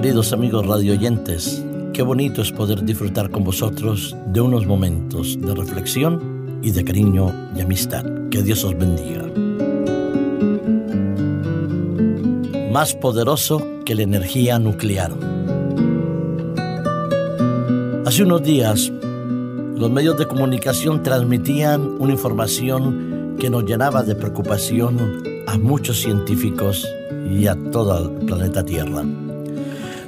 queridos amigos radioyentes. Qué bonito es poder disfrutar con vosotros de unos momentos de reflexión y de cariño y amistad. Que Dios os bendiga. Más poderoso que la energía nuclear. Hace unos días, los medios de comunicación transmitían una información que nos llenaba de preocupación a muchos científicos y a todo el planeta Tierra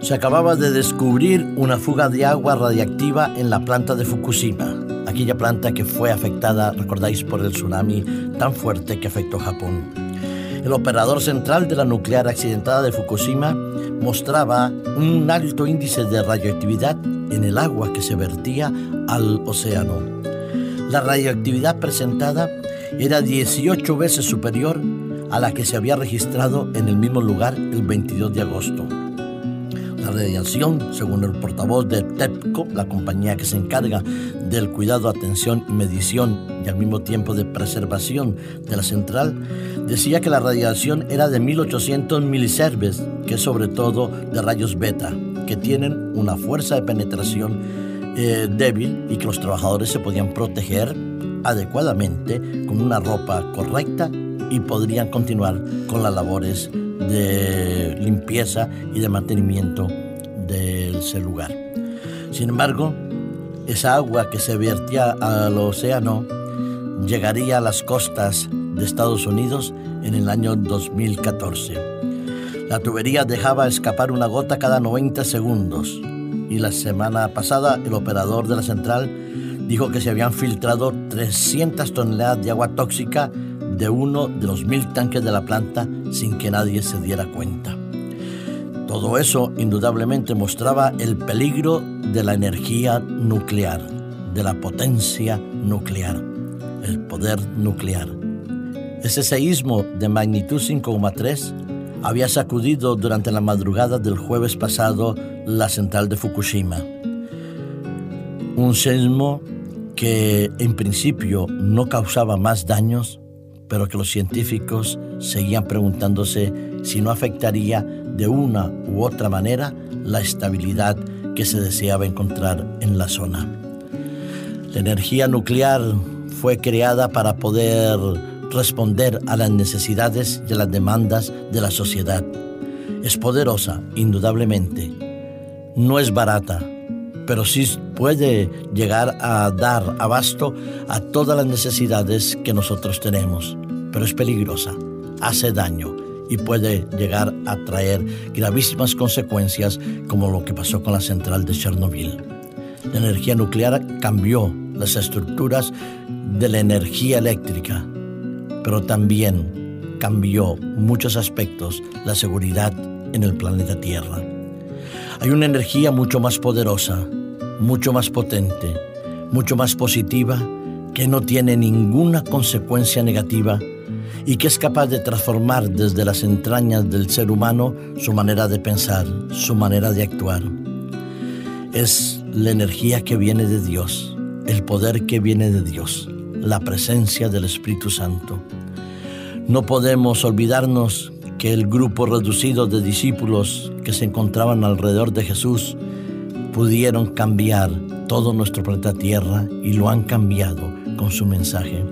se acababa de descubrir una fuga de agua radiactiva en la planta de Fukushima, aquella planta que fue afectada, recordáis, por el tsunami tan fuerte que afectó Japón. El operador central de la nuclear accidentada de Fukushima mostraba un alto índice de radioactividad en el agua que se vertía al océano. La radioactividad presentada era 18 veces superior a la que se había registrado en el mismo lugar el 22 de agosto. Radiación, según el portavoz de TEPCO, la compañía que se encarga del cuidado, atención y medición y al mismo tiempo de preservación de la central, decía que la radiación era de 1800 miliserves, que es sobre todo de rayos beta, que tienen una fuerza de penetración eh, débil y que los trabajadores se podían proteger adecuadamente con una ropa correcta y podrían continuar con las labores de limpieza y de mantenimiento del lugar. Sin embargo, esa agua que se vertía al océano llegaría a las costas de Estados Unidos en el año 2014. La tubería dejaba escapar una gota cada 90 segundos y la semana pasada el operador de la central dijo que se habían filtrado 300 toneladas de agua tóxica de uno de los mil tanques de la planta sin que nadie se diera cuenta. Todo eso indudablemente mostraba el peligro de la energía nuclear, de la potencia nuclear, el poder nuclear. Ese seísmo de magnitud 5,3 había sacudido durante la madrugada del jueves pasado la central de Fukushima. Un seísmo que en principio no causaba más daños pero que los científicos seguían preguntándose si no afectaría de una u otra manera la estabilidad que se deseaba encontrar en la zona. La energía nuclear fue creada para poder responder a las necesidades y a las demandas de la sociedad. Es poderosa, indudablemente. No es barata, pero sí puede llegar a dar abasto a todas las necesidades que nosotros tenemos, pero es peligrosa, hace daño y puede llegar a traer gravísimas consecuencias como lo que pasó con la central de Chernobyl. La energía nuclear cambió las estructuras de la energía eléctrica, pero también cambió muchos aspectos la seguridad en el planeta Tierra. Hay una energía mucho más poderosa, mucho más potente, mucho más positiva, que no tiene ninguna consecuencia negativa y que es capaz de transformar desde las entrañas del ser humano su manera de pensar, su manera de actuar. Es la energía que viene de Dios, el poder que viene de Dios, la presencia del Espíritu Santo. No podemos olvidarnos que el grupo reducido de discípulos que se encontraban alrededor de Jesús pudieron cambiar todo nuestro planeta Tierra y lo han cambiado con su mensaje.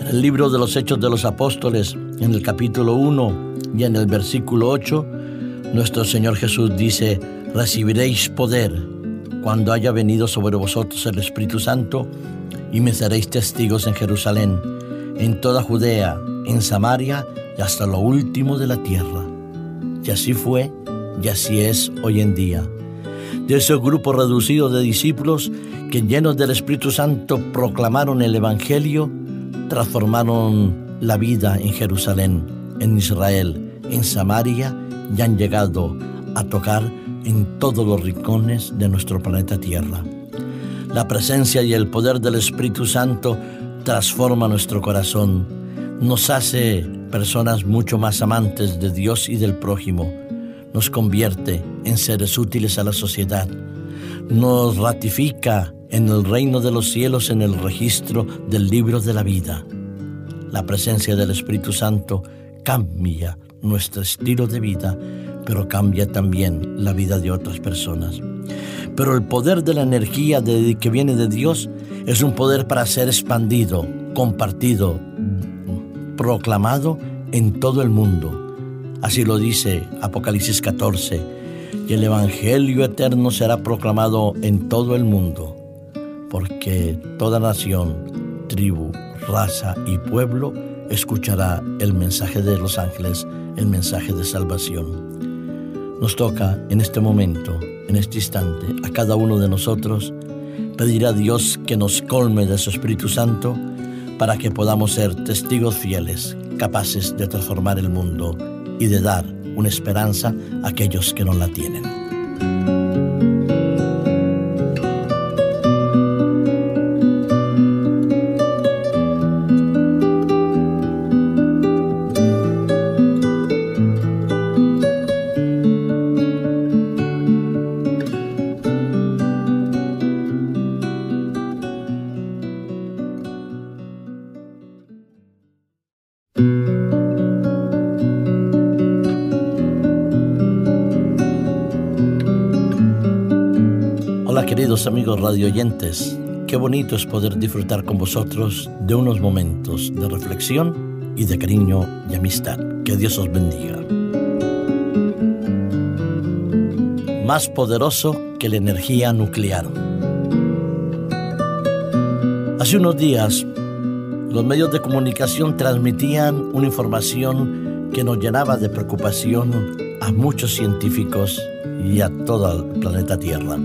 En el libro de los Hechos de los Apóstoles, en el capítulo 1 y en el versículo 8, nuestro Señor Jesús dice, recibiréis poder cuando haya venido sobre vosotros el Espíritu Santo y me seréis testigos en Jerusalén, en toda Judea, en Samaria y hasta lo último de la tierra. Y así fue y así es hoy en día de ese grupo reducido de discípulos que llenos del Espíritu Santo proclamaron el Evangelio, transformaron la vida en Jerusalén, en Israel, en Samaria y han llegado a tocar en todos los rincones de nuestro planeta Tierra. La presencia y el poder del Espíritu Santo transforma nuestro corazón, nos hace personas mucho más amantes de Dios y del prójimo, nos convierte en seres útiles a la sociedad, nos ratifica en el reino de los cielos en el registro del libro de la vida. La presencia del Espíritu Santo cambia nuestro estilo de vida pero cambia también la vida de otras personas. Pero el poder de la energía que viene de Dios es un poder para ser expandido, compartido, proclamado en todo el mundo. Así lo dice Apocalipsis 14, y el Evangelio eterno será proclamado en todo el mundo, porque toda nación, tribu, raza y pueblo escuchará el mensaje de los ángeles, el mensaje de salvación. Nos toca en este momento, en este instante, a cada uno de nosotros, pedir a Dios que nos colme de su Espíritu Santo para que podamos ser testigos fieles, capaces de transformar el mundo y de dar una esperanza a aquellos que no la tienen. Queridos amigos radioyentes, qué bonito es poder disfrutar con vosotros de unos momentos de reflexión y de cariño y amistad. Que Dios os bendiga. Más poderoso que la energía nuclear. Hace unos días, los medios de comunicación transmitían una información que nos llenaba de preocupación a muchos científicos y a todo el planeta Tierra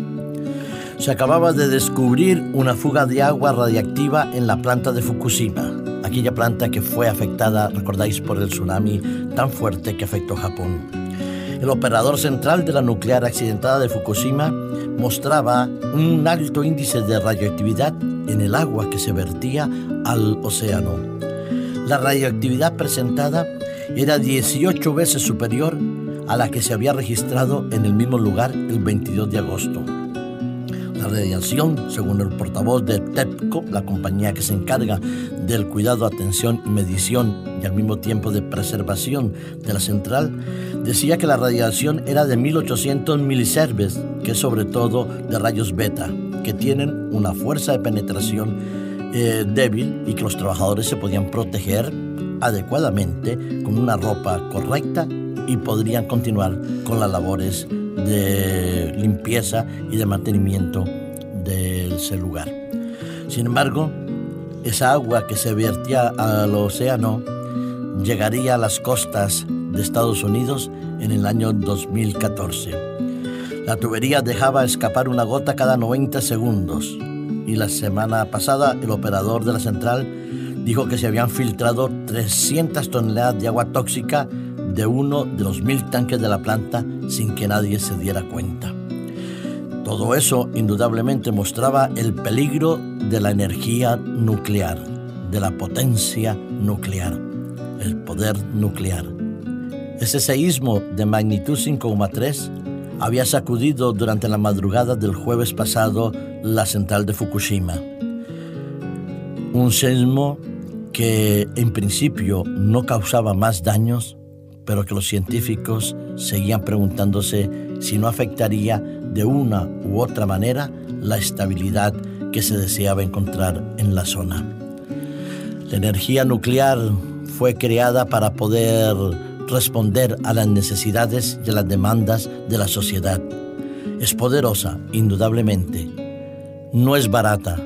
se acababa de descubrir una fuga de agua radiactiva en la planta de Fukushima, aquella planta que fue afectada, recordáis, por el tsunami tan fuerte que afectó Japón. El operador central de la nuclear accidentada de Fukushima mostraba un alto índice de radioactividad en el agua que se vertía al océano. La radioactividad presentada era 18 veces superior a la que se había registrado en el mismo lugar el 22 de agosto. Radiación, según el portavoz de TEPCO, la compañía que se encarga del cuidado, atención y medición y al mismo tiempo de preservación de la central, decía que la radiación era de 1800 miliserves, que es sobre todo de rayos beta, que tienen una fuerza de penetración eh, débil y que los trabajadores se podían proteger adecuadamente con una ropa correcta y podrían continuar con las labores de limpieza y de mantenimiento de lugar. Sin embargo, esa agua que se vertía al océano llegaría a las costas de Estados Unidos en el año 2014. La tubería dejaba escapar una gota cada 90 segundos y la semana pasada el operador de la central dijo que se habían filtrado 300 toneladas de agua tóxica de uno de los mil tanques de la planta sin que nadie se diera cuenta. Todo eso indudablemente mostraba el peligro de la energía nuclear, de la potencia nuclear, el poder nuclear. Ese seísmo de magnitud 5,3 había sacudido durante la madrugada del jueves pasado la central de Fukushima. Un seísmo que en principio no causaba más daños pero que los científicos seguían preguntándose si no afectaría de una u otra manera la estabilidad que se deseaba encontrar en la zona. La energía nuclear fue creada para poder responder a las necesidades y a las demandas de la sociedad. Es poderosa, indudablemente. No es barata,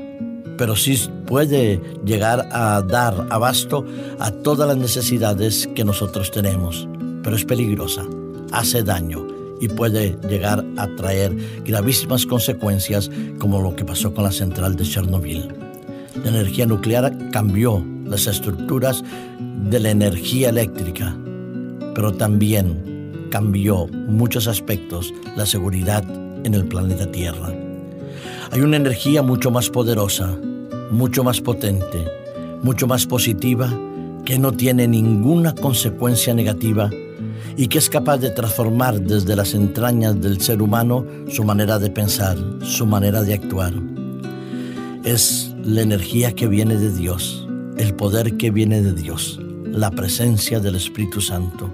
pero sí puede llegar a dar abasto a todas las necesidades que nosotros tenemos pero es peligrosa, hace daño y puede llegar a traer gravísimas consecuencias como lo que pasó con la central de Chernobyl. La energía nuclear cambió las estructuras de la energía eléctrica, pero también cambió muchos aspectos la seguridad en el planeta Tierra. Hay una energía mucho más poderosa, mucho más potente, mucho más positiva, que no tiene ninguna consecuencia negativa y que es capaz de transformar desde las entrañas del ser humano su manera de pensar, su manera de actuar. Es la energía que viene de Dios, el poder que viene de Dios, la presencia del Espíritu Santo.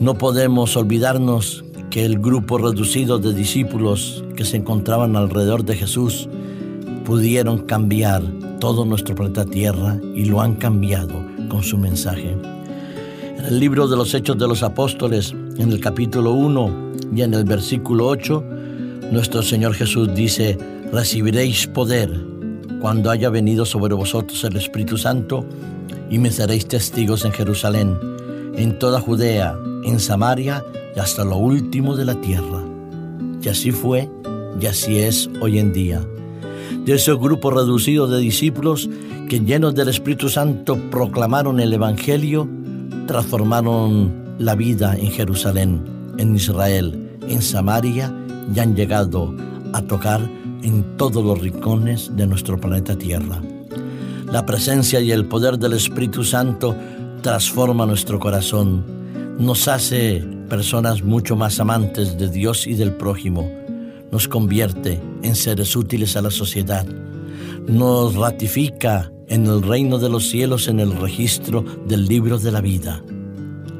No podemos olvidarnos que el grupo reducido de discípulos que se encontraban alrededor de Jesús pudieron cambiar todo nuestro planeta Tierra y lo han cambiado con su mensaje. En el libro de los Hechos de los Apóstoles, en el capítulo 1 y en el versículo 8, nuestro Señor Jesús dice, recibiréis poder cuando haya venido sobre vosotros el Espíritu Santo y me seréis testigos en Jerusalén, en toda Judea, en Samaria y hasta lo último de la tierra. Y así fue y así es hoy en día de ese grupo reducido de discípulos que llenos del Espíritu Santo proclamaron el Evangelio, transformaron la vida en Jerusalén, en Israel, en Samaria y han llegado a tocar en todos los rincones de nuestro planeta Tierra. La presencia y el poder del Espíritu Santo transforma nuestro corazón, nos hace personas mucho más amantes de Dios y del prójimo, nos convierte en seres útiles a la sociedad, nos ratifica en el reino de los cielos en el registro del libro de la vida.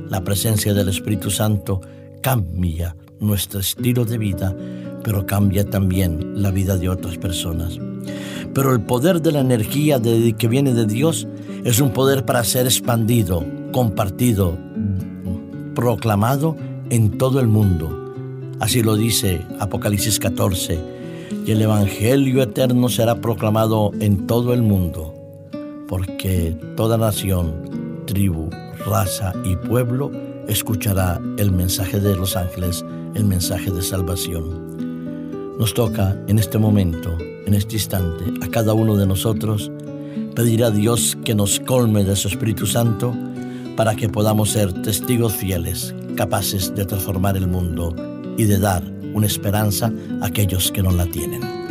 La presencia del Espíritu Santo cambia nuestro estilo de vida, pero cambia también la vida de otras personas. Pero el poder de la energía que viene de Dios es un poder para ser expandido, compartido, proclamado en todo el mundo Así lo dice Apocalipsis 14, y el Evangelio eterno será proclamado en todo el mundo, porque toda nación, tribu, raza y pueblo escuchará el mensaje de los ángeles, el mensaje de salvación. Nos toca en este momento, en este instante, a cada uno de nosotros, pedir a Dios que nos colme de su Espíritu Santo para que podamos ser testigos fieles, capaces de transformar el mundo y de dar una esperanza a aquellos que no la tienen.